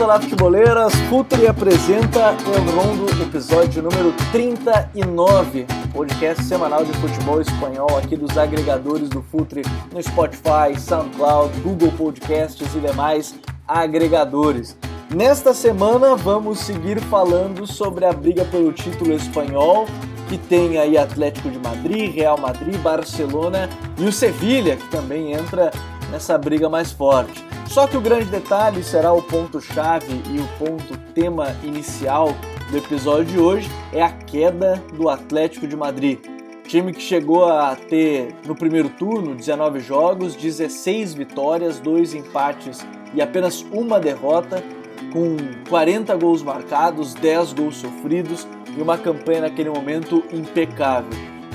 Olá, futeboleiras. Futre apresenta El Rondo, episódio número 39, podcast semanal de futebol espanhol aqui dos agregadores do Futre no Spotify, SoundCloud, Google Podcasts e demais agregadores. Nesta semana vamos seguir falando sobre a briga pelo título espanhol, que tem aí Atlético de Madrid, Real Madrid, Barcelona e o Sevilha, que também entra nessa briga mais forte. Só que o grande detalhe será o ponto-chave e o ponto tema inicial do episódio de hoje é a queda do Atlético de Madrid. Time que chegou a ter no primeiro turno 19 jogos, 16 vitórias, 2 empates e apenas uma derrota, com 40 gols marcados, 10 gols sofridos e uma campanha naquele momento impecável.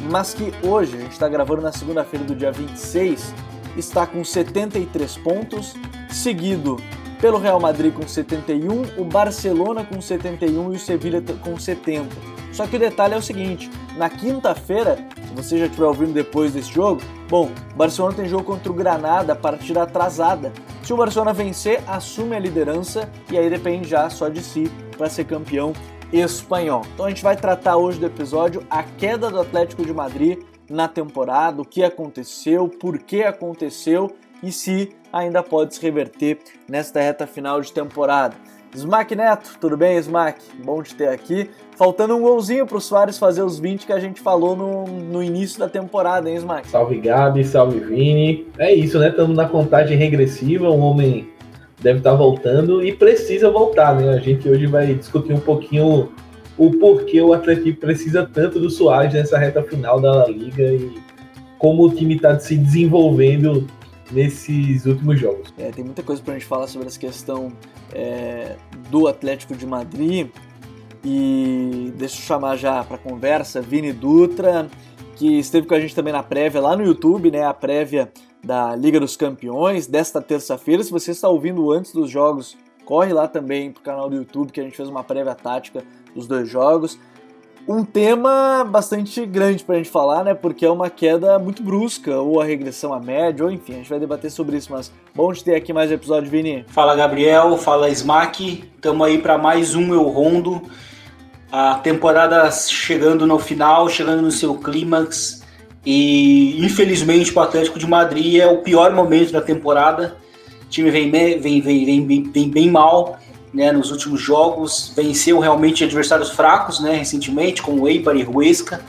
Mas que hoje, a gente está gravando na segunda-feira do dia 26, está com 73 pontos, seguido pelo Real Madrid com 71, o Barcelona com 71 e o Sevilha com 70. Só que o detalhe é o seguinte: na quinta-feira, se você já estiver ouvindo depois desse jogo, bom, o Barcelona tem jogo contra o Granada, partida atrasada. Se o Barcelona vencer, assume a liderança e aí depende já só de si para ser campeão espanhol. Então a gente vai tratar hoje do episódio a queda do Atlético de Madrid na temporada, o que aconteceu, por que aconteceu e se ainda pode se reverter nesta reta final de temporada. Smack Neto, tudo bem, Smack? Bom te ter aqui. Faltando um golzinho para o Soares fazer os 20 que a gente falou no, no início da temporada, hein, Smack? Salve Gabi, salve Vini. É isso, né? Estamos na contagem regressiva, o homem deve estar tá voltando e precisa voltar, né? A gente hoje vai discutir um pouquinho o porquê o Atlético precisa tanto do Soares nessa reta final da Liga e como o time está se desenvolvendo nesses últimos jogos. É, tem muita coisa para a gente falar sobre essa questão é, do Atlético de Madrid. E deixa eu chamar já para conversa Vini Dutra, que esteve com a gente também na prévia lá no YouTube, né? A prévia da Liga dos Campeões desta terça-feira. Se você está ouvindo antes dos jogos, corre lá também pro canal do YouTube que a gente fez uma prévia tática dos dois jogos um tema bastante grande para a gente falar, né? Porque é uma queda muito brusca, ou a regressão à média, ou enfim, a gente vai debater sobre isso, mas bom de ter aqui mais um episódio, Vini. Fala Gabriel, fala Smack, estamos aí para mais um Eu Rondo. A temporada chegando no final, chegando no seu clímax, e infelizmente o Atlético de Madrid é o pior momento da temporada. O time vem, vem, vem, vem, vem bem mal né, nos últimos jogos, venceu realmente adversários fracos, né, recentemente, como o Eibar e Huesca,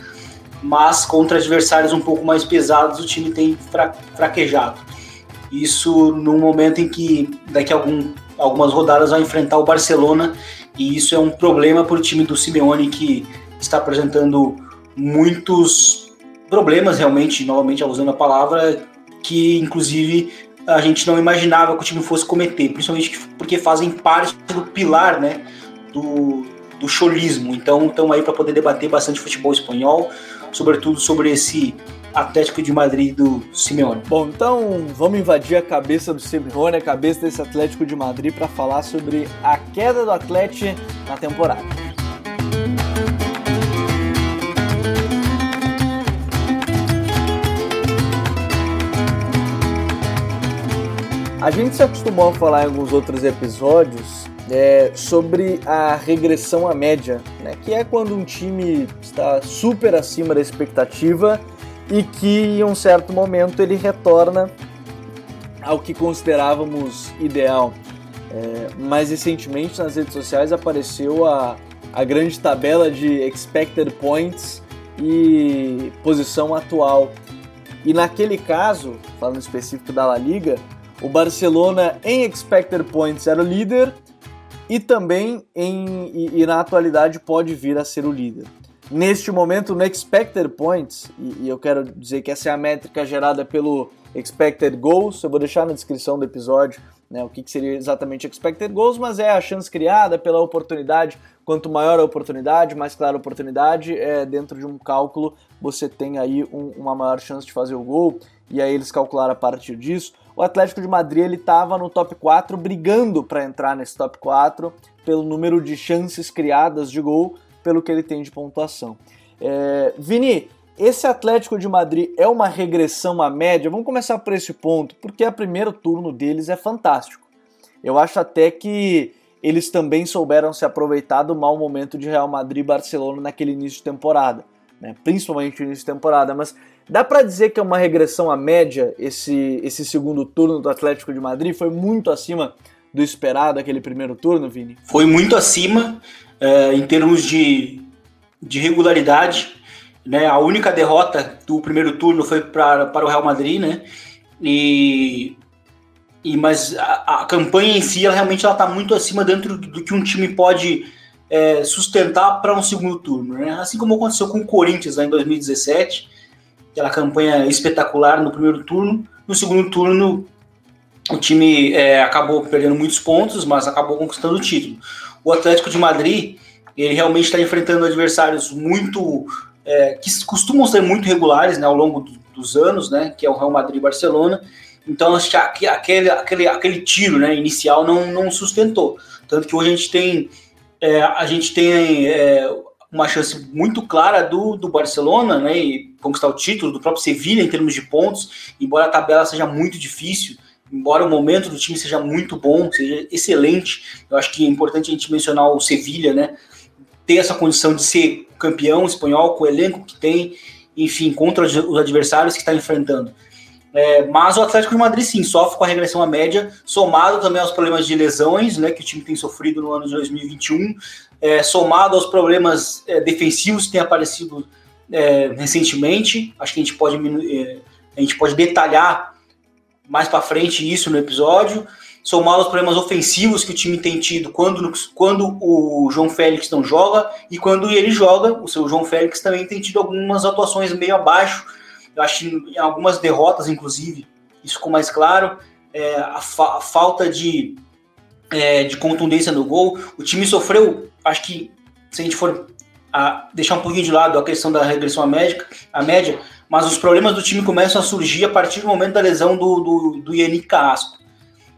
mas contra adversários um pouco mais pesados o time tem fra fraquejado. Isso num momento em que daqui a algum, algumas rodadas vai enfrentar o Barcelona e isso é um problema para o time do Simeone que está apresentando muitos problemas realmente, novamente usando a palavra, que inclusive a gente não imaginava que o time fosse cometer, principalmente porque fazem parte do pilar, né, do, do cholismo. Então, estão aí para poder debater bastante futebol espanhol, sobretudo sobre esse Atlético de Madrid do Simeone. Bom, então vamos invadir a cabeça do Simeone, a cabeça desse Atlético de Madrid para falar sobre a queda do Atlético na temporada. A gente se acostumou a falar em alguns outros episódios é, sobre a regressão à média, né? que é quando um time está super acima da expectativa e que em um certo momento ele retorna ao que considerávamos ideal. É, mais recentemente nas redes sociais apareceu a, a grande tabela de expected points e posição atual. E naquele caso, falando específico da La Liga, o Barcelona em expected points era o líder e também em, e, e na atualidade pode vir a ser o líder. Neste momento, no expected points, e, e, eu quero dizer que essa é a métrica gerada pelo expected goals, eu vou deixar na descrição do episódio né, o que, que seria exatamente expected goals, mas é a chance criada pela oportunidade. Quanto maior a oportunidade, mais clara a oportunidade, é, dentro de um cálculo você tem aí um, uma maior chance de fazer o gol, e aí eles calcularam a partir disso o Atlético de Madrid ele estava no top 4, brigando para entrar nesse top 4 pelo número de chances criadas de gol, pelo que ele tem de pontuação. É, Vini, esse Atlético de Madrid é uma regressão à média? Vamos começar por esse ponto, porque o primeiro turno deles é fantástico. Eu acho até que eles também souberam se aproveitar do mau momento de Real Madrid e Barcelona naquele início de temporada, né? principalmente no início de temporada. Mas dá para dizer que é uma regressão à média esse, esse segundo turno do Atlético de Madrid? Foi muito acima do esperado aquele primeiro turno, Vini? Foi muito acima é, em termos de, de regularidade. Né? A única derrota do primeiro turno foi pra, para o Real Madrid, né? E e, mas a, a campanha em si, ela realmente está muito acima dentro do, do, que um time pode é, sustentar para um segundo turno. Né? Assim como aconteceu com o Corinthians em 2017, aquela campanha espetacular no primeiro turno. No segundo turno, o time é, acabou perdendo muitos pontos, mas acabou conquistando o título. O Atlético de Madrid, ele realmente está enfrentando adversários muito. É, que costumam ser muito regulares né, ao longo do, dos anos, né, que é o Real Madrid e Barcelona, então, acho que aquele, aquele, aquele tiro né, inicial não, não sustentou. Tanto que hoje a gente tem, é, a gente tem é, uma chance muito clara do, do Barcelona né, e conquistar o título, do próprio Sevilha em termos de pontos, embora a tabela seja muito difícil, embora o momento do time seja muito bom, seja excelente. Eu acho que é importante a gente mencionar o Sevilha, né? Ter essa condição de ser campeão espanhol com o elenco que tem, enfim, contra os adversários que está enfrentando. É, mas o Atlético de Madrid sim sofre com a regressão à média, somado também aos problemas de lesões né, que o time tem sofrido no ano de 2021, é, somado aos problemas é, defensivos que têm aparecido é, recentemente. Acho que a gente pode, é, a gente pode detalhar mais para frente isso no episódio. Somado aos problemas ofensivos que o time tem tido quando, quando o João Félix não joga e quando ele joga, o seu João Félix também tem tido algumas atuações meio abaixo eu acho em algumas derrotas, inclusive, isso ficou mais claro. É, a, fa a, falta de, é, de contundência no gol. O time sofreu, acho que se a gente for a deixar um pouquinho de lado a questão da regressão à, médica, à média, mas os problemas do time começam a surgir a partir do momento da lesão do, do, do Yannick Carrasco.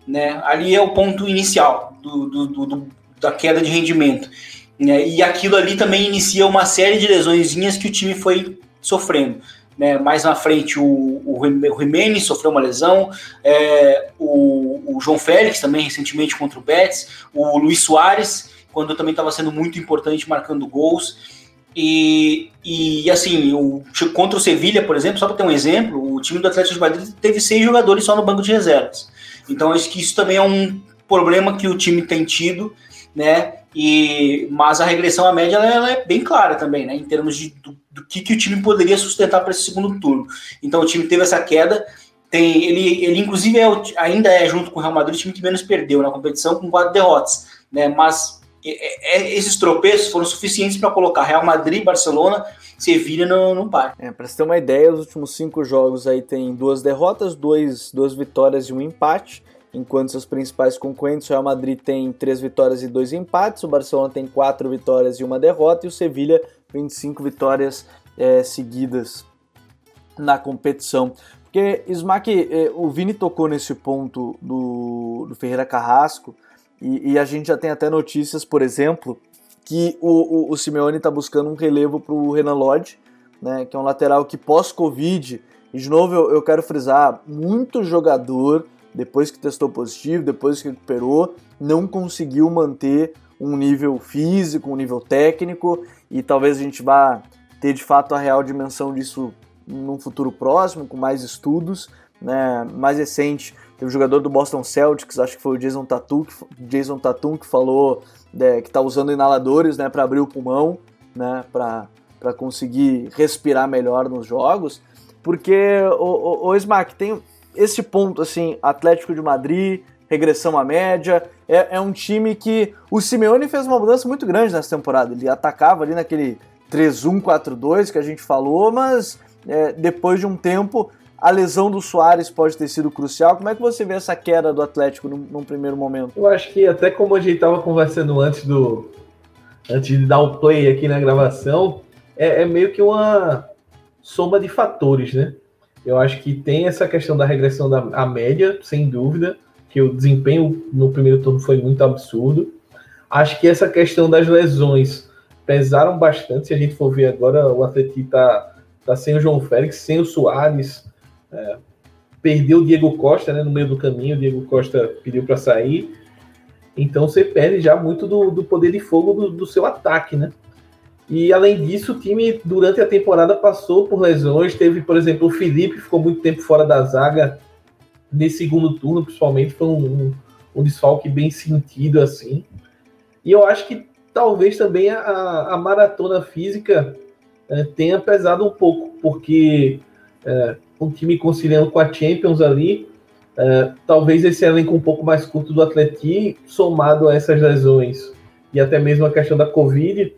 Né? Ali é o ponto inicial do, do, do da queda de rendimento. Né? E aquilo ali também inicia uma série de lesõezinhas que o time foi sofrendo. Né, mais na frente, o, o, Jimenez sofreu uma lesão, é, o, o, João Félix também recentemente contra o Betis, o Luiz Soares, quando também estava sendo muito importante marcando gols. E, e assim, o, contra o Sevilha, por exemplo, só para ter um exemplo, o time do Atlético de Madrid teve seis jogadores só no banco de reservas. Então, acho que isso também é um problema que o time tem tido, né? E, mas a regressão à média ela, ela é bem clara também, né? Em termos de, do, do que, que o time poderia sustentar para esse segundo turno. Então o time teve essa queda. Tem, ele, ele inclusive é, ainda é, junto com o Real Madrid, o time que menos perdeu na competição, com quatro derrotas. Né? Mas é, é, esses tropeços foram suficientes para colocar Real Madrid, Barcelona, Sevilha no, no par. É, para você ter uma ideia, os últimos cinco jogos aí tem duas derrotas, dois, duas vitórias e um empate enquanto seus principais concorrentes, o Real Madrid tem três vitórias e dois empates, o Barcelona tem quatro vitórias e uma derrota, e o Sevilha 25 vitórias é, seguidas na competição. Porque, Smack, é, o Vini tocou nesse ponto do, do Ferreira Carrasco, e, e, a gente já tem até notícias, por exemplo, que o, o, o Simeone está buscando um relevo para o Renan Lodge, né, que é um lateral que pós-Covid, e de novo eu, eu quero frisar, muito jogador depois que testou positivo, depois que recuperou, não conseguiu manter um nível físico, um nível técnico, e talvez a gente vá ter de fato a real dimensão disso num futuro próximo, com mais estudos. Né, mais recente, teve um jogador do Boston Celtics, acho que foi o Jason Tatum, que, Jason Tatum, que falou né, que está usando inaladores né, para abrir o pulmão, né, para conseguir respirar melhor nos jogos. Porque, o, o, o Smack, tem, esse ponto, assim, Atlético de Madrid, regressão à média, é, é, um time que o Simeone fez uma mudança muito grande nessa temporada. Ele atacava ali naquele 3-1-4-2 que a gente falou, mas é, depois de um tempo a lesão do Soares pode ter sido crucial. Como é que você vê essa queda do Atlético num, num primeiro momento? Eu acho que até como a gente estava conversando antes do antes de dar o play aqui na gravação, é, é meio que uma soma de fatores, né? Eu acho que tem essa questão da regressão da média, sem dúvida, que o desempenho no primeiro turno foi muito absurdo. Acho que essa questão das lesões pesaram bastante. Se a gente for ver agora, o Atlético tá, tá sem o João Félix, sem o Soares, é, perdeu o Diego Costa né, no meio do caminho. O Diego Costa pediu para sair. Então você perde já muito do, do poder de fogo do, do, seu ataque, né? E além disso, o time durante a temporada passou por lesões. Teve, por exemplo, o Felipe ficou muito tempo fora da zaga nesse segundo turno, principalmente, foi um, um, desfalque bem sentido assim. E eu acho que talvez também a, a maratona física é, tenha pesado um pouco, porque é, um time conciliando com a Champions ali, é, talvez esse elenco um pouco mais curto do Atleti, somado a essas lesões e até mesmo a questão da Covid,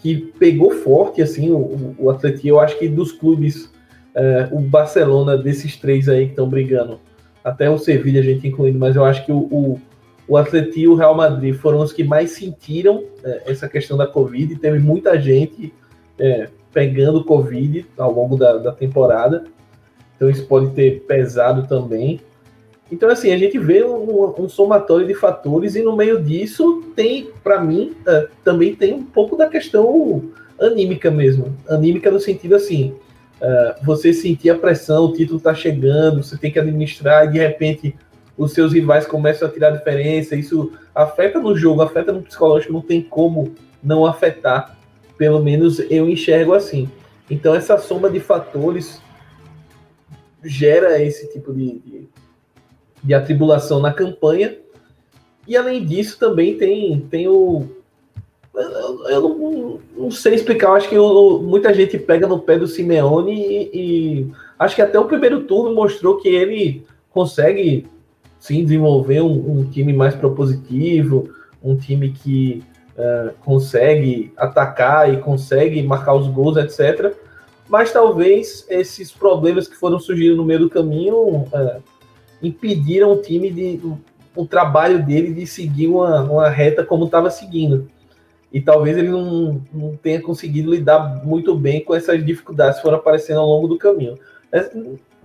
que pegou forte assim o, o Atleti. Eu acho que dos clubes, é, o Barcelona desses três aí que estão brigando, até o Sevilla a gente incluindo, mas eu acho que o, o, o Atleti e o Real Madrid foram os que mais sentiram é, essa questão da Covid. Teve muita gente é, pegando Covid ao longo da, da temporada. Então isso pode ter pesado também. Então, assim, a gente vê um, um, somatório de fatores e no meio disso tem, para mim, uh, também tem um pouco da questão anímica mesmo. Anímica no sentido assim, uh, você sentir a pressão, o título está chegando, você tem que administrar e de repente os seus rivais começam a tirar diferença, isso afeta no jogo, afeta no psicológico, não tem como não afetar. Pelo menos eu enxergo assim. Então essa soma de fatores gera esse tipo de, de de atribulação na campanha. E além disso, também tem, tem o. Eu, eu não, não, sei explicar, acho que eu, muita gente pega no pé do Simeone e, e, acho que até o primeiro turno mostrou que ele consegue sim desenvolver um, um time mais propositivo, um time que uh, consegue atacar e consegue marcar os gols, etc. Mas talvez esses problemas que foram surgindo no meio do caminho uh, impediram o time de o trabalho dele de seguir uma, uma reta como estava seguindo. E talvez ele não, não tenha conseguido lidar muito bem com essas dificuldades que foram aparecendo ao longo do caminho. É,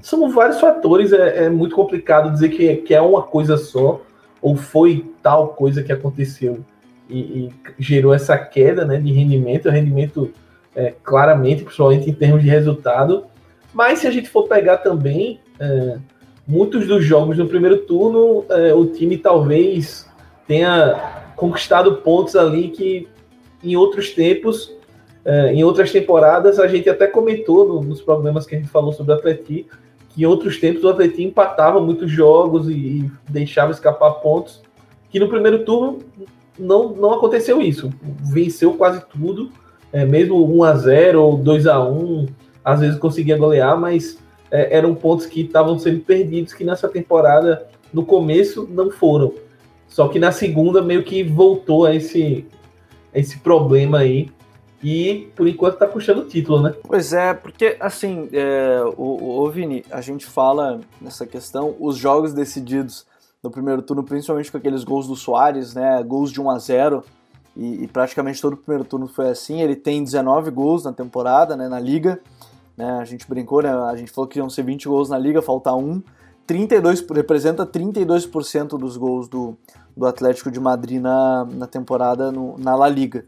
são vários fatores, é, é, muito complicado dizer que, que é uma coisa só, ou foi tal coisa que aconteceu e, e gerou essa queda né, de rendimento, rendimento é, claramente, principalmente em termos de resultado. Mas se a gente for pegar também, é, muitos dos jogos no primeiro turno, é, o time talvez tenha conquistado pontos ali que em outros tempos, é, em outras temporadas, a gente até comentou no, nos problemas que a gente falou sobre o Atleti, que em outros tempos o Atleti empatava muitos jogos e, e deixava escapar pontos, que no primeiro turno não, não aconteceu isso. Venceu quase tudo, é, mesmo 1 a 0 ou 2 a 1 às vezes conseguia golear, mas é, eram pontos que estavam sendo perdidos, que nessa temporada, no começo, não foram. Só que na segunda meio que voltou a esse, a esse problema aí. E por enquanto tá puxando o título, né? Pois é, porque assim, é, o, o Vini, a gente fala nessa questão, os jogos decididos no primeiro turno, principalmente com aqueles gols do Soares, né? Gols de 1 a 0 e, e praticamente todo o primeiro turno foi assim. Ele tem 19 gols na temporada, né? Na liga. Né? A gente brincou, né? A gente falou que iam ser 20 gols na liga, falta um. 32, representa 32% dos gols do, do Atlético de Madrid na, na temporada no, na La Liga.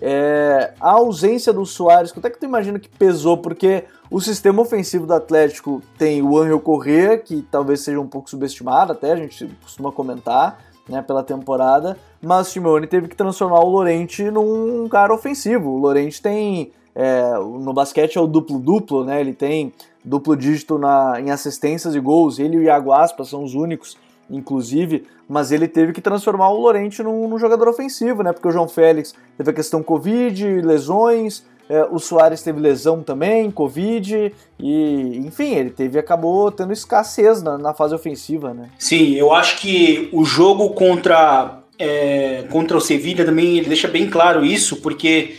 É, a ausência do Soares, quanto é que tu imagina que pesou? Porque o sistema ofensivo do Atlético tem o Angel Correa, que talvez seja um pouco subestimado, até a gente costuma comentar né, pela temporada, mas o Simeone teve que transformar o Lorente num cara ofensivo. O Lorente tem é, no basquete é o duplo-duplo, né? Ele tem duplo dígito na, em assistências e gols. Ele e o Iago Aspas são os únicos, inclusive, mas ele teve que transformar o Lorente num, num jogador ofensivo, né? Porque o João Félix teve a questão Covid, lesões, é, o Soares teve lesão também, Covid, e enfim, ele teve acabou tendo escassez na, na fase ofensiva, né? Sim, eu acho que o jogo contra, é, contra o Sevilla também ele deixa bem claro isso, porque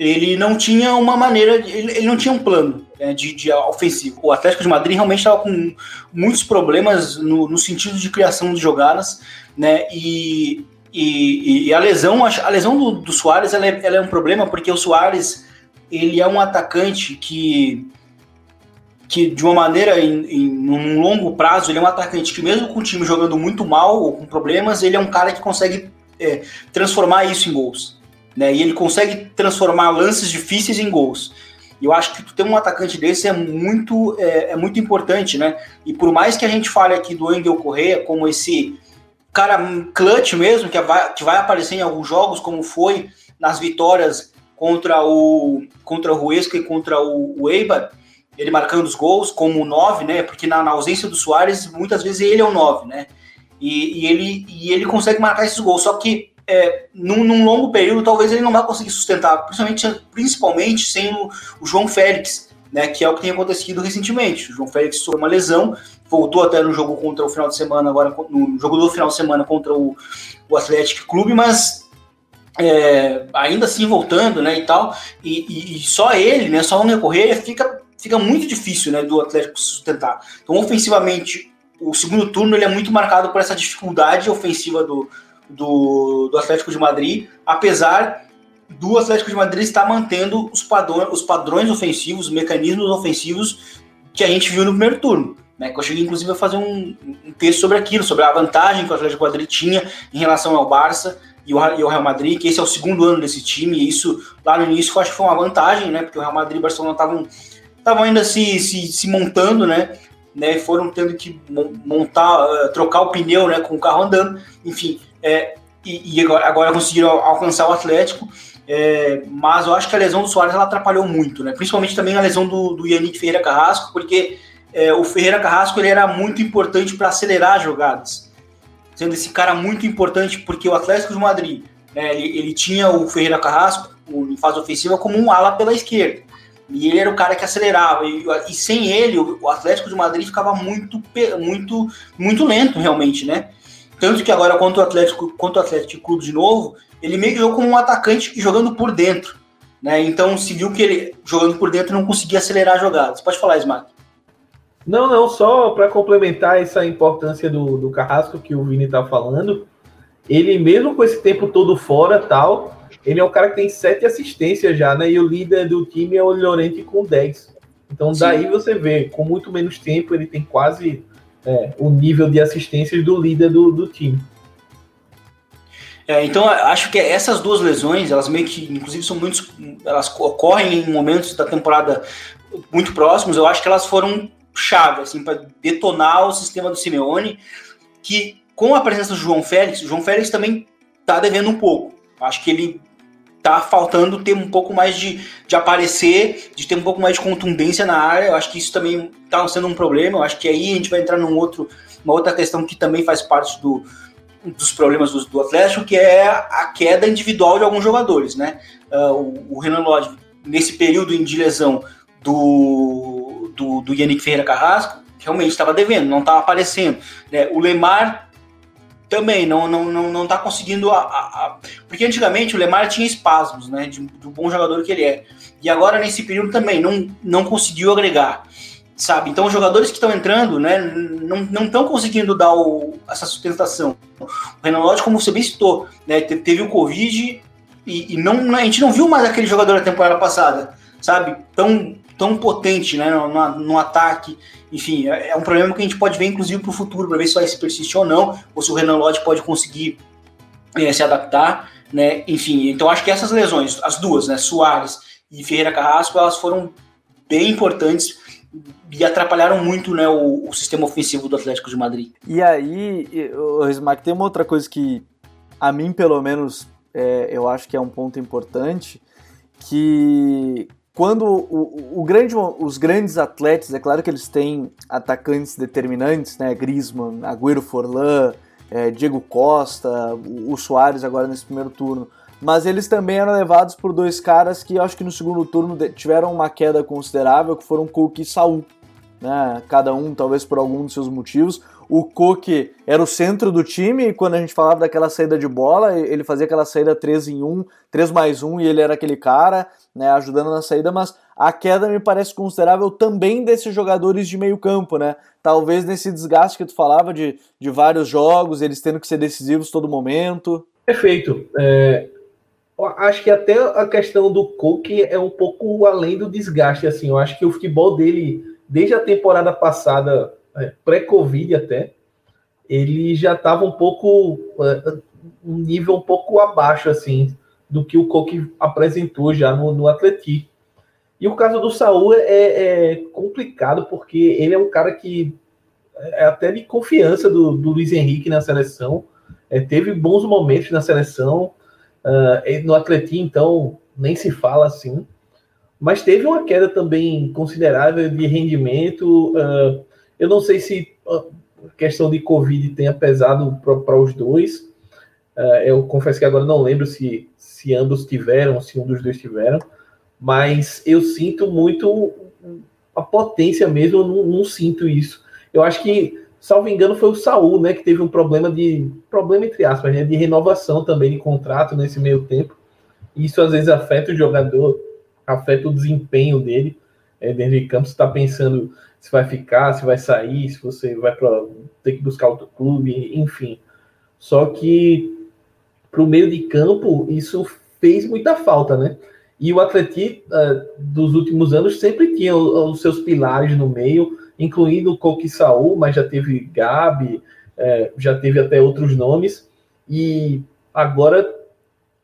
ele não tinha uma maneira, ele, não tinha um plano né, de, de, ofensivo. O Atlético de Madrid realmente estava com muitos problemas no, no, sentido de criação de jogadas, né? E, e, e a lesão, a lesão do, do Soares, ela é, ela é, um problema porque o Soares ele é um atacante que que de uma maneira em, em num longo prazo ele é um atacante que mesmo com o time jogando muito mal ou com problemas ele é um cara que consegue é, transformar isso em gols né? E ele consegue transformar lances difíceis em gols. E eu acho que tu ter um atacante desse é muito, é, é, muito importante, né? E por mais que a gente fale aqui do Angel Correa como esse cara clutch mesmo, que vai, que vai aparecer em alguns jogos, como foi nas vitórias contra o contra o Huesca e contra o, o Eibar, ele marcando os gols como 9, né? Porque na, na, ausência do Soares, muitas vezes ele é o 9, né? E, e, ele, e ele consegue marcar esses gols. Só que é, num, num, longo período, talvez ele não vai conseguir sustentar, principalmente, principalmente sem o, o, João Félix, né? Que é o que tem acontecido recentemente. O João Félix sofreu uma lesão, voltou até no jogo contra o final de semana, agora no jogo do final de semana contra o, o Atlético Clube, mas é, ainda assim voltando, né, e tal, e, e, e só ele, né, só o Necorreia fica fica muito difícil né, do Atlético sustentar. Então, ofensivamente, o segundo turno ele é muito marcado por essa dificuldade ofensiva do, do, do Atlético de Madrid, apesar do Atlético de Madrid estar mantendo os, padrões, os padrões ofensivos, os mecanismos ofensivos que a gente viu no primeiro turno. Né, eu cheguei, inclusive, a fazer um, um texto sobre aquilo, sobre a vantagem que o Atlético de Madrid tinha em relação ao Barça e o, Real Madrid, que esse é o segundo ano desse time, e isso lá no início eu acho que foi uma vantagem, né? Porque o Real Madrid e o Barcelona estavam ainda se, se, se montando, né? né? Foram tendo que montar, uh, trocar o pneu, né? Com o carro andando, enfim. É, e, e agora, agora, conseguiram alcançar o Atlético. É, mas eu acho que a lesão do Soares ela atrapalhou muito, né? Principalmente também a lesão do, do Yannick Ferreira Carrasco, porque é, o Ferreira Carrasco ele era muito importante para acelerar as jogadas, sendo esse cara muito importante porque o Atlético de Madrid, né, ele, ele tinha o Ferreira Carrasco em fase ofensiva como um ala pela esquerda. E ele era o cara que acelerava. E, e sem ele, o Atlético de Madrid ficava muito, muito, muito lento, realmente, né? Tanto que agora, contra o Atlético, contra o Atlético Clube de novo, ele meio que jogou como um atacante jogando por dentro. Né? Então se viu que ele, jogando por dentro, não conseguia acelerar a jogada. Você pode falar, Smack. Não, não, só para complementar essa importância do, do Carrasco que o Vini tá falando, ele mesmo com esse tempo todo fora tal, ele é um cara que tem sete assistências já, né? E o líder do time é o Llorente com 10. Então Sim. daí você vê, com muito menos tempo, ele tem quase é, o nível de assistências do líder do, do time. É, então acho que essas duas lesões, elas meio que, inclusive, são muitos, elas ocorrem em momentos da temporada muito próximos. Eu acho que elas foram chave assim para detonar o sistema do Simeone, que com a presença do João Félix, o João Félix também está devendo um pouco. Acho que ele tá faltando ter um pouco mais de, de aparecer, de ter um pouco mais de contundência na área. Eu acho que isso também tá sendo um problema. Eu acho que aí a gente vai entrar num outro, uma outra questão que também faz parte do, dos problemas do, do Atlético, que é a queda individual de alguns jogadores, né? Uh, o, o, Renan Lodge, nesse período de lesão do, do, do Yannick Ferreira Carrasco, realmente estava devendo, não estava aparecendo. Né? O Lemar também não não não, não tá conseguindo a, a, a, porque antigamente o Lemar tinha espasmos né de, do bom jogador que ele é. E agora nesse período também não não conseguiu agregar sabe? Então os jogadores que estão entrando né não estão conseguindo dar o, essa sustentação. O Renan Lodge como você bem citou né teve o covid e, e não a gente não viu mais aquele jogador da temporada passada sabe? Tão tão potente né, no, no ataque. Enfim, é, é, um problema que a gente pode ver, inclusive, para o futuro, para ver se vai se persistir ou não, ou se o Renan Lodge pode conseguir é, se adaptar. Né? Enfim, então acho que essas lesões, as duas, né, Soares e Ferreira Carrasco, elas foram bem importantes e atrapalharam muito né, o, o, sistema ofensivo do Atlético de Madrid. E aí, o Smack, tem uma outra coisa que, a mim, pelo menos, é, eu acho que é um ponto importante, que quando o, o, grande, os grandes atletas, é claro que eles têm atacantes determinantes, né? Griezmann, Agüero Forlan, é, Diego Costa, o, o Soares agora nesse primeiro turno. Mas eles também eram levados por dois caras que eu acho que no segundo turno tiveram uma queda considerável, que foram Cook e Saul. Né? Cada um, talvez por algum dos seus motivos. O Cook era o centro do time, e quando a gente falava daquela saída de bola, ele fazia aquela saída 3 em 1, 3 mais 1, e ele era aquele cara né, ajudando na saída, mas a queda me parece considerável também desses jogadores de meio campo, né? Talvez nesse desgaste que tu falava de, de vários jogos, eles tendo que ser decisivos todo momento. Perfeito. É, acho que até a questão do Cook é um pouco além do desgaste, assim. Eu acho que o futebol dele, desde a temporada passada, pré-Covid até, ele já estava um pouco é, um nível um pouco abaixo, assim, do que o Coque apresentou já no, no Atleti. E o caso do Saul é, é, complicado, porque ele é um cara que é até de confiança do, do Luiz Henrique na seleção, é, teve bons momentos na seleção. Uh, no Atletim, então, nem se fala assim. Mas teve uma queda também considerável de rendimento. Uh, eu não sei se a questão de Covid tenha pesado para os dois. Uh, eu confesso que agora não lembro se, se ambos tiveram, se um dos dois tiveram. Mas eu sinto muito a potência mesmo, eu não, não sinto isso. Eu acho que salvo engano, foi o Saul, né, que teve um problema de problema entre aspas, né, de renovação também de contrato nesse meio tempo. Isso às vezes afeta o jogador, afeta o desempenho dele é, dentro de campo. Você está pensando se vai ficar, se vai sair, se você vai pra, ter que buscar outro clube, enfim. Só que para o meio de campo isso fez muita falta, né? E o Atleti uh, dos últimos anos sempre tinha os, seus pilares no meio incluindo o Coque Saul, mas já teve Gabi, é, já teve até outros nomes, e agora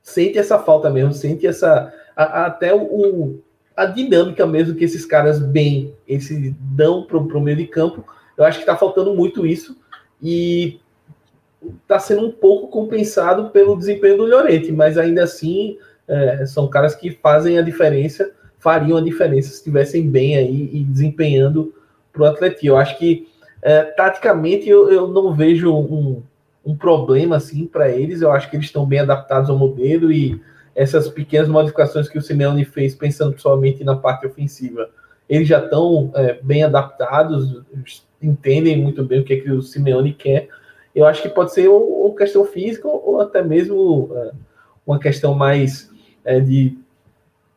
sente essa falta mesmo, sente essa a, a, até o, a dinâmica mesmo que esses caras bem esse dão para o meio de campo. Eu acho que está faltando muito isso e está sendo um pouco compensado pelo desempenho do Llorente, mas ainda assim é, são caras que fazem a diferença, fariam a diferença se estivessem bem aí e desempenhando para o Atlético. Eu acho que é, taticamente eu, eu não vejo um, um problema assim para eles. Eu acho que eles estão bem adaptados ao modelo e essas pequenas modificações que o Simeone fez, pensando somente na parte ofensiva, eles já estão é, bem adaptados, entendem muito bem o que, é que o Simeone quer. Eu acho que pode ser ou, ou questão física ou até mesmo é, uma questão mais é, de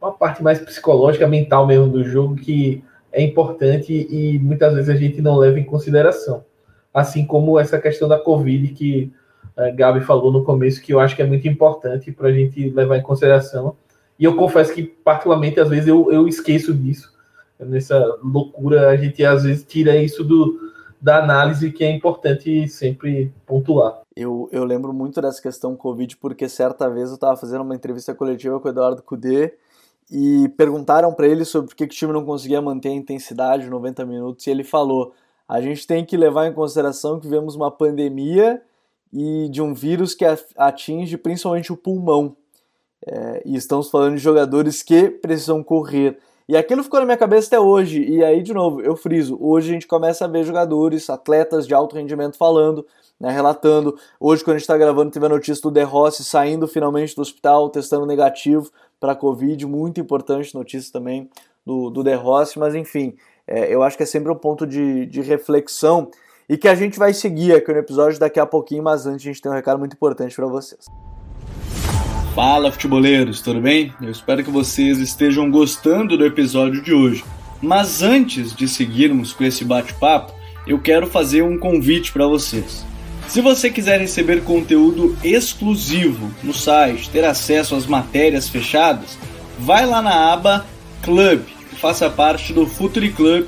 uma parte mais psicológica, mental mesmo do jogo que é importante e muitas vezes a gente não leva em consideração. Assim como essa questão da Covid que a eh, Gabi falou no começo, que eu acho que é muito importante para a gente levar em consideração. E eu confesso que, particularmente, às vezes eu, eu esqueço disso. Nessa loucura, a gente às vezes tira isso do, da análise que é importante sempre pontuar. Eu, eu lembro muito dessa questão Covid, porque certa vez eu estava fazendo uma entrevista coletiva com o Eduardo Cudê e perguntaram para ele sobre por que, o time não conseguia manter a intensidade de 90 minutos e ele falou: a gente tem que levar em consideração que vemos uma pandemia e de um vírus que atinge principalmente o pulmão. É, e estamos falando de jogadores que precisam correr. E aquilo ficou na minha cabeça até hoje. E aí, de novo, eu friso: hoje a gente começa a ver jogadores, atletas de alto rendimento falando, né, relatando. Hoje, quando a gente está gravando, teve a notícia do De Rossi saindo finalmente do hospital, testando negativo para a Covid, muito importante notícia também do, do De Rossi, mas enfim, é, eu acho que é sempre um ponto de, de reflexão e que a gente vai seguir aqui no episódio daqui a pouquinho, mas antes a gente tem um recado muito importante para vocês. Fala, futeboleiros, tudo bem? Eu espero que vocês estejam gostando do episódio de hoje. Mas antes de seguirmos com esse bate-papo, eu quero fazer um convite para vocês. Se você quiser receber conteúdo exclusivo no site, ter acesso às matérias fechadas, vai lá na aba Club faça parte do Futuri Club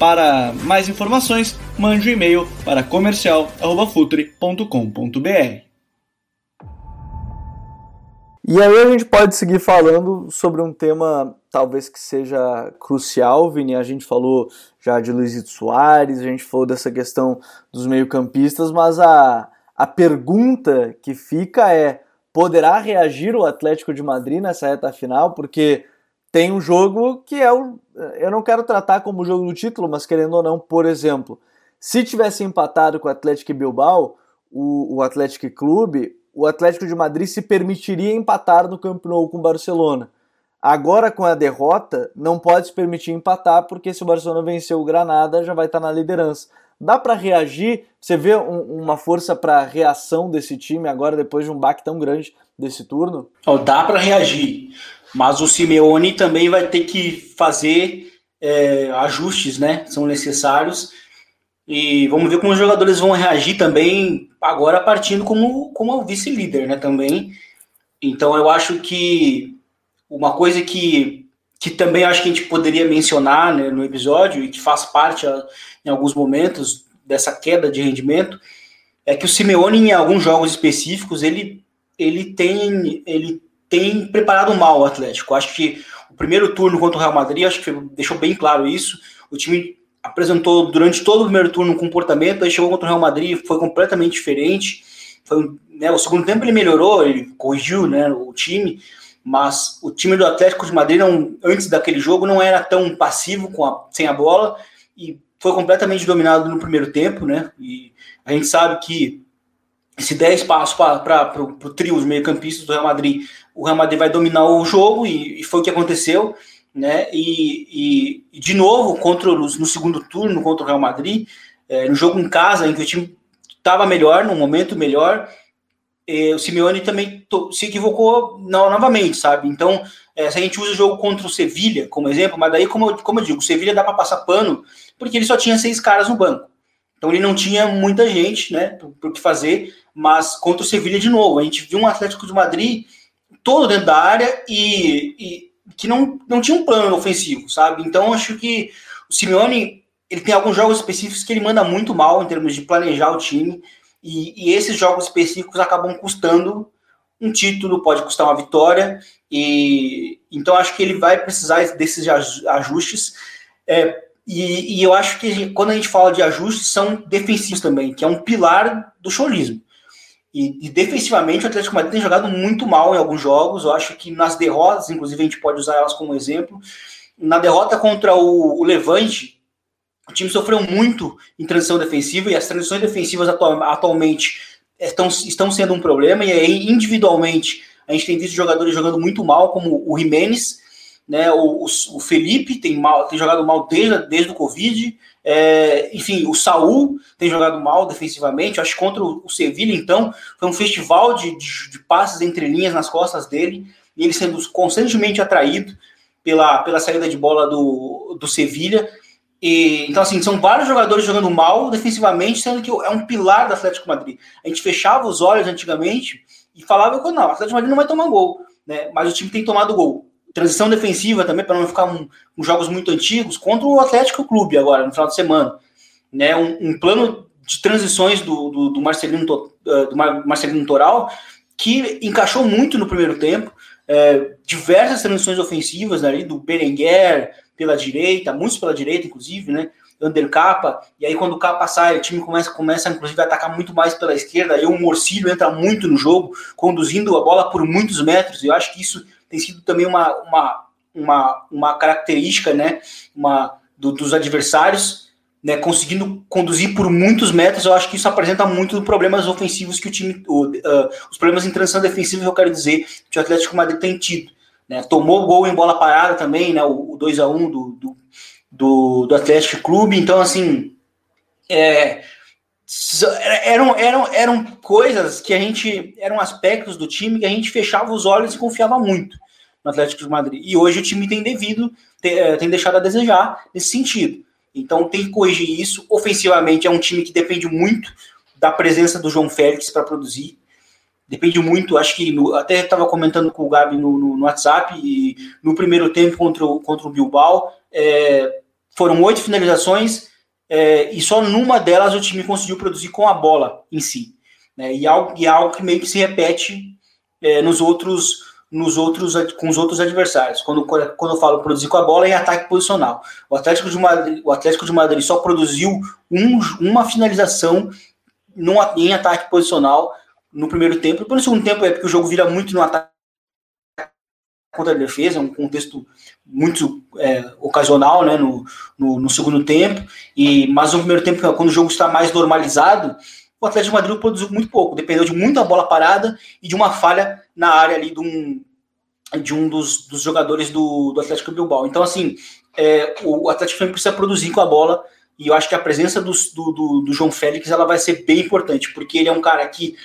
Para mais informações, mande um e-mail para comercial@futre.com.br. E aí a gente pode seguir falando sobre um tema talvez que seja crucial, Vini. A gente falou já de Luizito Soares, a gente falou dessa questão dos meio-campistas, mas a, a pergunta que fica é: poderá reagir o Atlético de Madrid nessa reta final? Porque tem um jogo que é o. Eu não quero tratar como jogo do título, mas querendo ou não, por exemplo, se tivesse empatado com o Atlético Bilbao, o, o Atlético Clube, o Atlético de Madrid se permitiria empatar no Camp Nou com o Barcelona. Agora, com a derrota, não pode se permitir empatar, porque se o Barcelona vencer o Granada, já vai estar na liderança. Dá para reagir? Você vê um, uma força para reação desse time agora, depois de um baque tão grande desse turno? Oh, dá para reagir, mas o Simeone também vai ter que fazer é, ajustes, né? São necessários e vamos ver como os jogadores vão reagir também, agora partindo como, como vice-líder, né? Também. Então eu acho que uma coisa que, que também acho que a gente poderia mencionar né, no episódio e que faz parte em alguns momentos dessa queda de rendimento é que o Simeone em alguns jogos específicos ele, ele tem ele tem preparado mal o Atlético. Acho que o primeiro turno contra o Real Madrid acho que deixou bem claro isso. O time apresentou durante todo o primeiro turno um comportamento, aí chegou contra o Real Madrid, foi completamente diferente. Foi, né, o segundo tempo ele melhorou, ele corrigiu né, o time, mas o time do Atlético de Madrid, não, antes daquele jogo, não era tão passivo com a, sem a bola e foi completamente dominado no primeiro tempo, né? E a gente sabe que se der espaço para o trio, os meio-campistas do Real Madrid, o Real Madrid vai dominar o jogo e, e foi o que aconteceu né? E, e, de novo, contra os, no segundo turno contra o Real Madrid, é, no jogo em casa, em que o time estava melhor, no momento melhor, o Simeone também se equivocou no, novamente, sabe? Então, é, se a gente usa o jogo contra o Sevilha como exemplo, mas daí, como eu, como eu digo, o Sevilha dá para passar pano, porque ele só tinha seis caras no banco. Então ele não tinha muita gente, né, para o que fazer, mas contra o Sevilha de novo, a gente viu um Atlético de Madrid todo dentro da área e, e que não, não tinha um plano ofensivo, sabe? Então acho que o Simeone ele tem alguns jogos específicos que ele manda muito mal em termos de planejar o time, e, e esses jogos específicos acabam custando um título, pode custar uma vitória, e então acho que ele vai precisar desses ajustes. É, e, e, eu acho que quando a gente fala de ajustes, são defensivos também, que é um pilar do cholismo. E, e, defensivamente o Atlético Madrid tem jogado muito mal em alguns jogos. Eu acho que nas derrotas, inclusive, a gente pode usar elas como exemplo. Na derrota contra o, o Levante, o time sofreu muito em transição defensiva e as transições defensivas atual, atualmente estão, estão sendo um problema. E aí, individualmente, a gente tem visto jogadores jogando muito mal, como o Jimenez, né? O, o, o Felipe tem, mal, tem jogado mal desde, desde o Covid. É, enfim, o Saul tem jogado mal defensivamente. Acho que contra o, Sevilha, então, foi um festival de, de, de, passes entre linhas nas costas dele, e ele sendo constantemente atraído pela, pela saída de bola do, do Sevilha. E, então, assim, são vários jogadores jogando mal defensivamente, sendo que é um pilar do Atlético Madrid. A gente fechava os olhos antigamente e falava que não, o Atlético Madrid não vai tomar gol, né? Mas o time tem tomado gol transição defensiva também, para não ficar um, um, jogos muito antigos, contra o Atlético Clube agora, no final de semana. Né, um, um plano de transições do, do, do, Marcelino, eh, do Marcelino Toral que encaixou muito no primeiro tempo, é, diversas transições ofensivas ali, do Berenguer pela direita, muitos pela direita, inclusive, né? Undercapa, e aí quando o capa sai, o time começa, começa inclusive a atacar muito mais pela esquerda, aí o Morcillo entra muito no jogo, conduzindo a bola por muitos metros, e eu acho que isso tem sido também uma, uma, uma, uma característica né, uma, do, dos adversários, né, conseguindo conduzir por muitos metros. Eu acho que isso apresenta muito problemas ofensivos que o time, o, uh, os problemas em transição defensiva, eu quero dizer, que o Atlético Madrid tem tido. Né, tomou gol em bola parada também, né, o, o 2 a 1 do, do, do, do Atlético Clube. Então, assim, é, eram, eram, eram coisas que a gente. eram aspectos do time que a gente fechava os olhos e confiava muito no Atlético de Madrid. E hoje o time tem devido, tem, eh, tem deixado a desejar nesse sentido. Então tem que corrigir isso. Ofensivamente é um time que depende muito da presença do João Félix para produzir. Depende muito, acho que no, até estava comentando com o Gabi no, no, no, WhatsApp, e no primeiro tempo contra o, contra o Bilbao, é, foram oito finalizações, é, e só numa delas o time conseguiu produzir com a bola em si. Né? E, algo, e algo que meio que se repete é, nos outros nos outros com os outros adversários. Quando, quando eu falo produzir com a bola é em ataque posicional. O Atlético de Madrid, o Atlético de Madrid só produziu um, uma finalização num, em ataque posicional no primeiro tempo. E no segundo tempo é porque o jogo vira muito no ataque contra a defesa, é um contexto muito é, ocasional né, no, no, no, segundo tempo, e mas no primeiro tempo, quando o jogo está mais normalizado, o Atlético de Madrid produziu muito pouco, dependeu de muita bola parada e de uma falha na área ali de um, de um dos, dos jogadores do, do Atlético Bilbao. Então, assim, é, o Atlético precisa produzir com a bola, e eu acho que a presença do, do, do, João Félix ela vai ser bem importante, porque ele é um cara que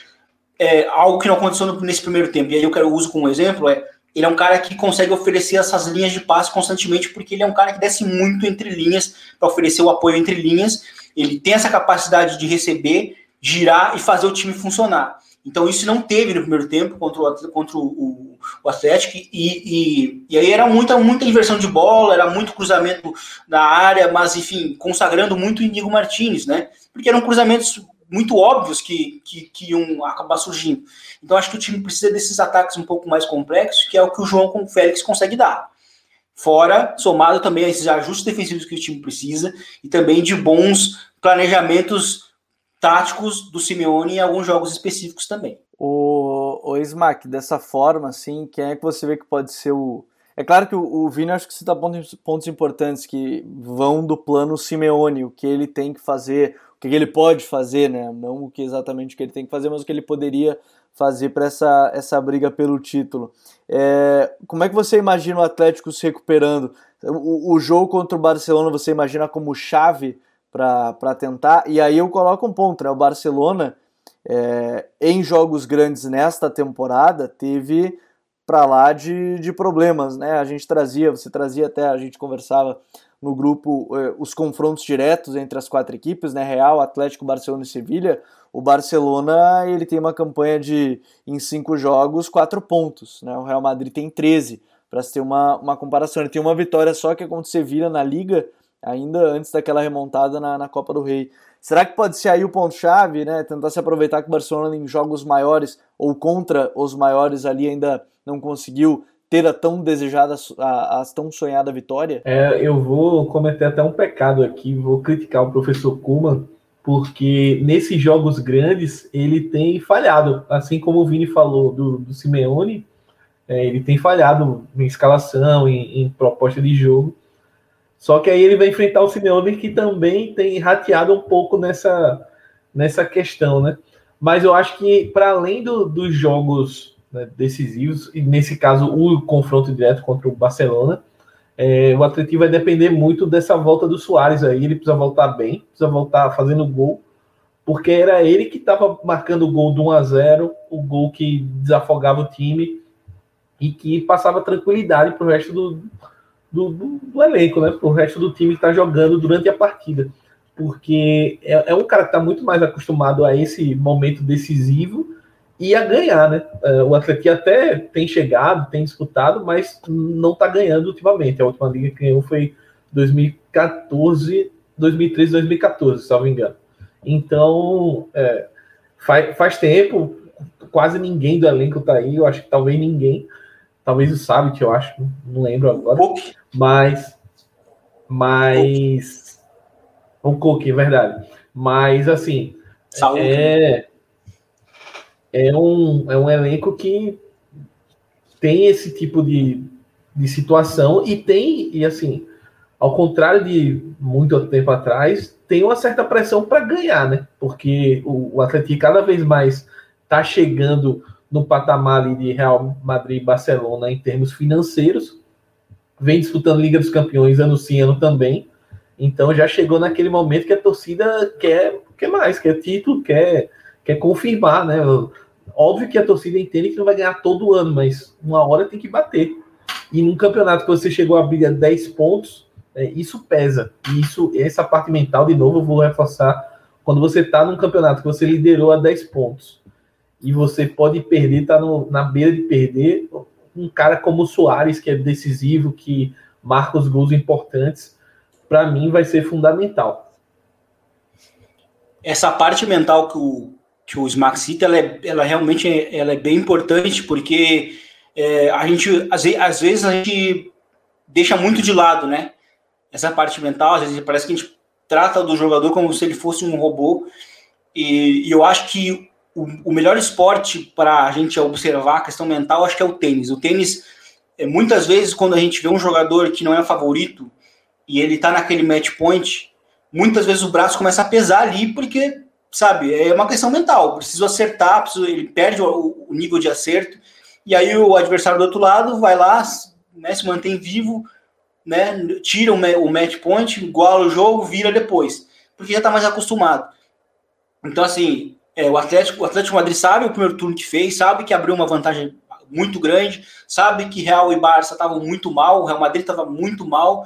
é, algo que não aconteceu nesse primeiro tempo, e aí eu quero uso como exemplo, é ele é um cara que consegue oferecer essas linhas de passe constantemente, porque ele é um cara que desce muito entre linhas para oferecer o apoio entre linhas. Ele tem essa capacidade de receber, girar e fazer o time funcionar. Então isso não teve no primeiro tempo contra o, contra o, o Atlético e, e, e, aí era muita, muita inversão de bola, era muito cruzamento na área, mas enfim, consagrando muito o Inigo Martinez, né? Porque eram cruzamentos muito óbvios que, que, que iam acabar surgindo. Então acho que o time precisa desses ataques um pouco mais complexos, que é o que o João com o Félix consegue dar. Fora, somado também a esses ajustes defensivos que o time precisa e também de bons planejamentos táticos do Simeone em alguns jogos específicos também. O, o Smack, dessa forma, assim, quem é que você vê que pode ser o. É claro que o, o Vini acho que cita pontos, pontos importantes que vão do plano Simeone, o que ele tem que fazer, que ele pode fazer, né? Não o que exatamente que ele tem que fazer, mas o que ele poderia fazer para essa, essa briga pelo título. É, como é que você imagina o Atlético se recuperando? O, o jogo contra o Barcelona você imagina como chave para tentar? E aí eu coloco um ponto, né? O Barcelona, é, em jogos grandes nesta temporada, teve para lá de, de problemas, né? A gente trazia, você trazia até, a gente conversava no grupo eh, os confrontos diretos entre as quatro equipes, né? Real, Atlético, Barcelona e Sevilha. O Barcelona ele tem uma campanha de em cinco jogos quatro pontos, né? O Real Madrid tem 13 para se ter uma, uma comparação. Ele tem uma vitória só que é contra o Sevilha na Liga, ainda antes daquela remontada na, na Copa do Rei. Será que pode ser aí o ponto-chave, né? Tentar se aproveitar que o Barcelona em jogos maiores ou contra os maiores ali ainda não conseguiu ter a tão desejada, a, a, tão sonhada vitória? É, eu vou cometer até um pecado aqui, vou criticar o professor Kuman, porque nesses jogos grandes ele tem falhado, assim como o Vini falou do, do Simeone, é, ele tem falhado em escalação, em, em, proposta de jogo. Só que aí ele vai enfrentar o Simeone que também tem rateado um pouco nessa, nessa questão, né? Mas eu acho que para além do, dos jogos né, decisivos, e nesse caso o confronto direto contra o Barcelona. É, o Atlético vai depender muito dessa volta do Soares aí. Ele precisa voltar bem, precisa voltar fazendo gol, porque era ele que estava marcando o gol do 1 a 0 o gol que desafogava o time e que passava tranquilidade para o resto do, do, do, do, elenco, né? Para o resto do time que está jogando durante a partida. Porque é, é um cara que está muito mais acostumado a esse momento decisivo ia ganhar, né? É, o Atlético até tem chegado, tem disputado, mas não está ganhando ultimamente. A última liga que ganhou foi 2014, 2013, 2014, se não me engano. Então, é, faz, faz tempo, quase ninguém do elenco tá aí, eu acho que talvez ninguém, talvez o Sabit, eu acho, não lembro agora, mas, mas, o Cook, é verdade, mas assim, Saúde. é, é um, é um elenco que tem esse tipo de, de situação e tem, e assim, ao contrário de muito tempo atrás, tem uma certa pressão para ganhar, né? Porque o, o Atlético cada vez mais está chegando no patamar de Real Madrid e Barcelona em termos financeiros, vem disputando Liga dos Campeões ano sim, ano também. Então já chegou naquele momento que a torcida quer, quer mais, quer título, quer, quer confirmar, né? Óbvio que a torcida entende que não vai ganhar todo ano, mas uma hora tem que bater. E num campeonato que você chegou a brigar 10 pontos, é, isso pesa. E isso, essa parte mental, de novo, eu vou reforçar. Quando você está num campeonato que você liderou a 10 pontos e você pode perder, está na beira de perder, um cara como o Soares, que é decisivo, que marca os gols importantes, para mim vai ser fundamental. Essa parte mental que o, que o Smart City ela, é, ela realmente é, ela é bem importante porque é, a gente às, às vezes a gente deixa muito de lado, né? Essa parte mental, às vezes parece que a gente trata do jogador como se ele fosse um robô. E, e eu acho que o, o melhor esporte para a gente observar a questão mental, acho que é o tênis. O tênis, é, muitas vezes, quando a gente vê um jogador que não é favorito e ele está naquele match point, muitas vezes o braço começa a pesar ali porque sabe? É uma questão mental. Preciso acertar, preciso, ele perde o, o, nível de acerto, e aí o adversário do outro lado vai lá, né, se mantém vivo, né, tira o, match point, iguala o jogo, vira depois, porque já está mais acostumado. Então, assim, é, o, Atlético, o Atlético Madrid sabe o primeiro turno que fez, sabe que abriu uma vantagem muito grande, sabe que Real e Barça estavam muito mal, o Real Madrid estava muito mal,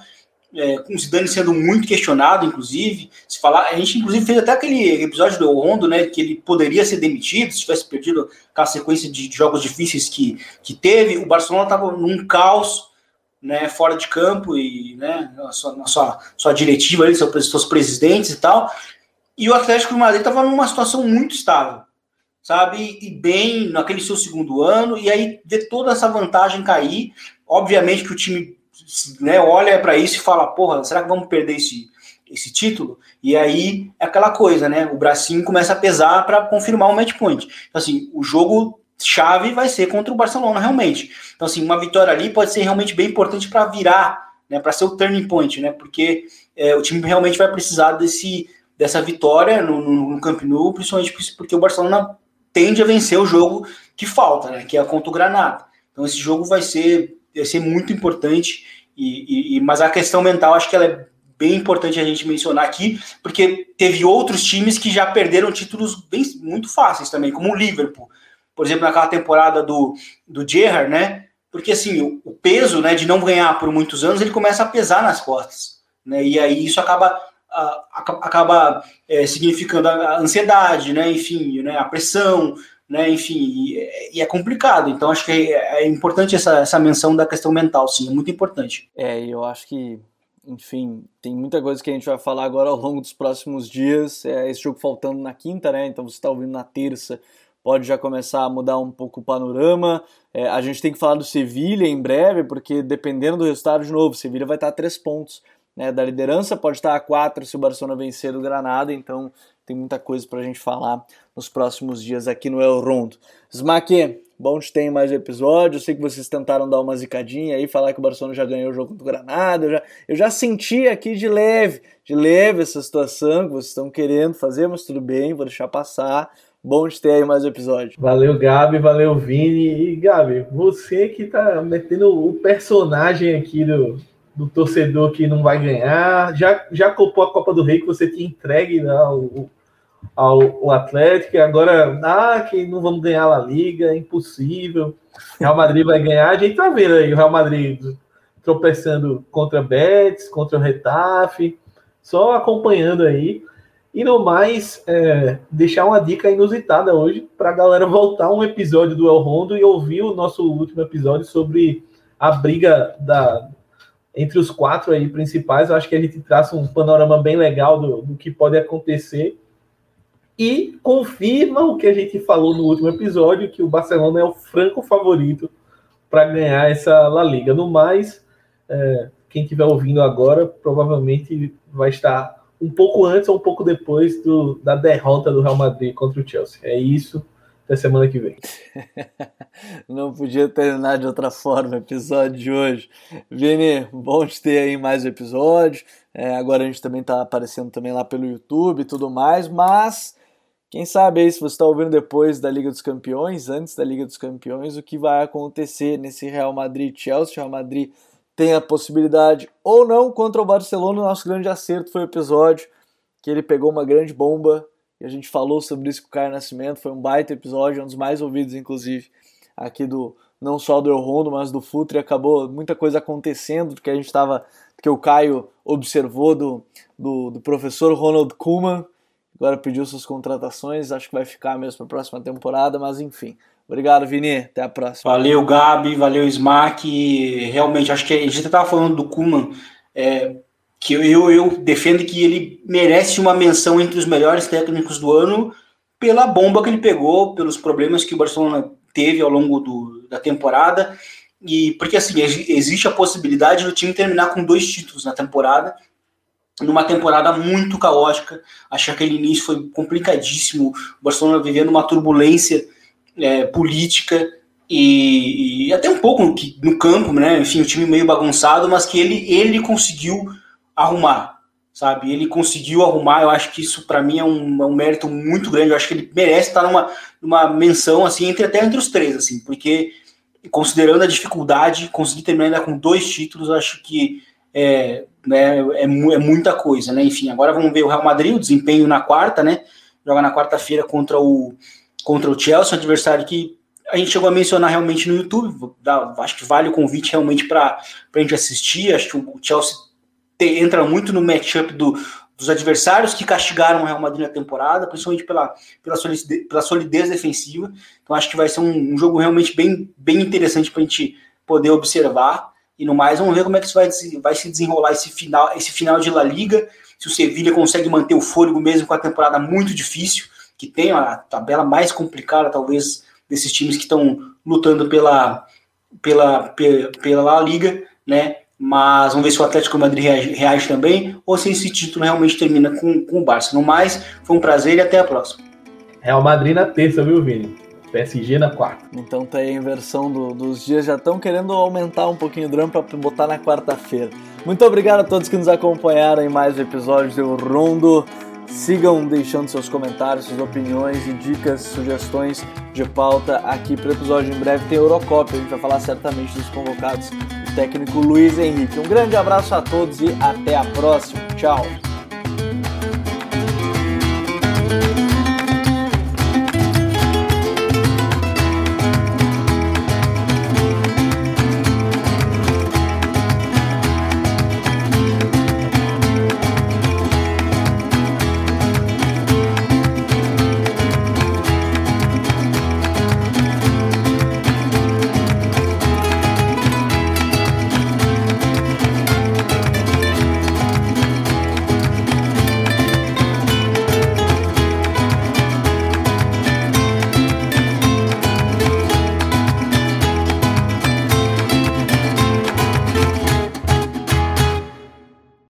é, com o Zidane sendo muito questionado, inclusive, se falar, a gente inclusive fez até aquele episódio do Rondo, né, que ele poderia ser demitido se tivesse perdido aquela sequência de jogos difíceis que, que teve, o Barcelona estava num caos, né, fora de campo e, né, na sua, na sua, sua diretiva ali, seus, seus presidentes e tal, e o Atlético de Madrid estava numa situação muito estável, sabe, e bem naquele seu segundo ano, e aí ver toda essa vantagem cair, obviamente que o time né, olha para isso e fala, porra, será que vamos perder esse, esse título? E aí é aquela coisa, né? O bracinho começa a pesar para confirmar o match point. Então, assim, o jogo chave vai ser contra o Barcelona, realmente. Então, assim, uma vitória ali pode ser realmente bem importante para virar, né? Para ser o turning point, né? Porque é, o time realmente vai precisar desse, dessa vitória no, no, no Camp Nou, principalmente porque o Barcelona tende a vencer o jogo que falta, né? Que é contra o Granada. Então, esse jogo vai ser vai ser muito importante. E, e, mas a questão mental, acho que ela é bem importante a gente mencionar aqui, porque teve outros times que já perderam títulos bem, muito fáceis também, como o Liverpool. Por exemplo, naquela temporada do, do Gerrard, né? Porque assim, o, o, peso né, de não ganhar por muitos anos, ele começa a pesar nas costas. Né? E aí isso acaba, acaba é, significando a ansiedade, né? enfim, né, a pressão, né? Enfim, e, e, é complicado. Então, acho que é, é, importante essa, essa menção da questão mental, sim, é muito importante. É, eu acho que, enfim, tem muita coisa que a gente vai falar agora ao longo dos próximos dias. É esse jogo faltando na quinta, né? Então, você está ouvindo na terça, pode já começar a mudar um pouco o panorama. É, a gente tem que falar do Sevilha em breve, porque dependendo do resultado, de novo, Sevilha vai estar a três pontos. Né, da liderança, pode estar a quatro se o Barcelona vencer o Granada, então tem muita coisa para a gente falar nos próximos dias aqui no El Rondo. Smack, bom te ter mais um episódio. Eu sei que vocês tentaram dar uma zicadinha aí, falar que o Barcelona já ganhou o jogo do Granada. Eu já, eu já senti aqui de leve, de leve essa situação que vocês estão querendo fazer, mas tudo bem, vou deixar passar. Bom te ter aí mais um episódio. Valeu, Gabi, valeu, Vini. E, Gabi, você que tá metendo o personagem aqui do, do torcedor que não vai ganhar, já, já copou a Copa do Rei que você tinha entregue né, o, ao, ao Atlético, agora, ah, que não vamos ganhar a Liga, é impossível. Real Madrid vai ganhar, a gente tá vendo aí o Real Madrid tropeçando contra Betis, contra o Retafe, só acompanhando aí. E no mais, é, deixar uma dica inusitada hoje para a galera voltar um episódio do El Rondo e ouvir o nosso último episódio sobre a briga da, entre os quatro aí principais. Eu acho que a gente traça um panorama bem legal do, do que pode acontecer e confirma o que a gente falou no último episódio, que o Barcelona é o franco favorito para ganhar essa La Liga. No mais, é, quem estiver ouvindo agora provavelmente vai estar um pouco antes ou um pouco depois do, da derrota do Real Madrid contra o Chelsea. É isso. Até semana que vem. Não podia terminar de outra forma o episódio de hoje. Vini, bom te ter aí mais um episódio. É, agora a gente também está aparecendo também lá pelo YouTube e tudo mais, mas quem sabe aí, se você está ouvindo depois da Liga dos Campeões, antes da Liga dos Campeões, o que vai acontecer nesse Real Madrid-Chelsea. Real Madrid tem a possibilidade ou não contra o Barcelona. O nosso grande acerto foi o episódio que ele pegou uma grande bomba e a gente falou sobre isso com o Caio Nascimento. Foi um baita episódio, um dos mais ouvidos, inclusive, aqui do não só do El Rondo, mas do Futre. Acabou muita coisa acontecendo do que a gente estava, que o Caio observou do, do, do professor Ronald Koeman agora pediu suas contratações, acho que vai ficar mesmo para a próxima temporada, mas enfim. Obrigado, Vini. Até a próxima. Valeu, Gabi. Valeu, Smack. Realmente, acho que a gente estava falando do Kuman, é, que eu, eu defendo que ele merece uma menção entre os melhores técnicos do ano pela bomba que ele pegou, pelos problemas que o Barcelona teve ao longo do, da temporada. E porque assim, existe a possibilidade do time terminar com dois títulos na temporada, numa temporada muito caótica. Acho que aquele início foi complicadíssimo. O Barcelona vivendo uma turbulência é, política e, e, até um pouco no, no, campo, né? Enfim, o time meio bagunçado, mas que ele, ele conseguiu arrumar, sabe? Ele conseguiu arrumar. Eu acho que isso para mim é um, é um, mérito muito grande. Eu acho que ele merece estar numa, numa menção assim entre até entre os três, assim, porque considerando a dificuldade, conseguir terminar ainda com dois títulos, acho que é, né, é, é muita coisa, né? Enfim, agora vamos ver o Real Madrid, o desempenho na quarta, né? Joga na quarta-feira contra o, contra o Chelsea, um adversário que a gente chegou a mencionar realmente no YouTube. Dá, acho que vale o convite realmente para a gente assistir. Acho que o Chelsea te, entra muito no matchup do, dos adversários que castigaram o Real Madrid na temporada, principalmente pela, pela, solidez, pela solidez defensiva. Então acho que vai ser um, um jogo realmente bem, bem interessante para a gente poder observar. E no mais, vamos ver como é que isso vai, vai se desenrolar esse final, esse final de La Liga. Se o Sevilha consegue manter o fôlego mesmo com a temporada muito difícil, que tem a tabela mais complicada, talvez, desses times que estão lutando pela, pela, pela, pela La Liga, né? Mas vamos ver se o Atlético Madrid reage, reage, também ou se esse título realmente termina com, com o Barça. No mais, foi um prazer e até a próxima. Real Madrid na terça, viu, Vini? PSG na quarta. Então tá aí a inversão do, dos dias, já estão querendo aumentar um pouquinho o drama para botar na quarta-feira. Muito obrigado a todos que nos acompanharam em mais um episódio do Rondo. Sigam deixando seus comentários, suas opiniões e dicas, sugestões de pauta aqui para o episódio. Em breve tem Eurocópia, a gente vai falar certamente dos convocados técnico Luiz Henrique. Um grande abraço a todos e até a próxima. Tchau.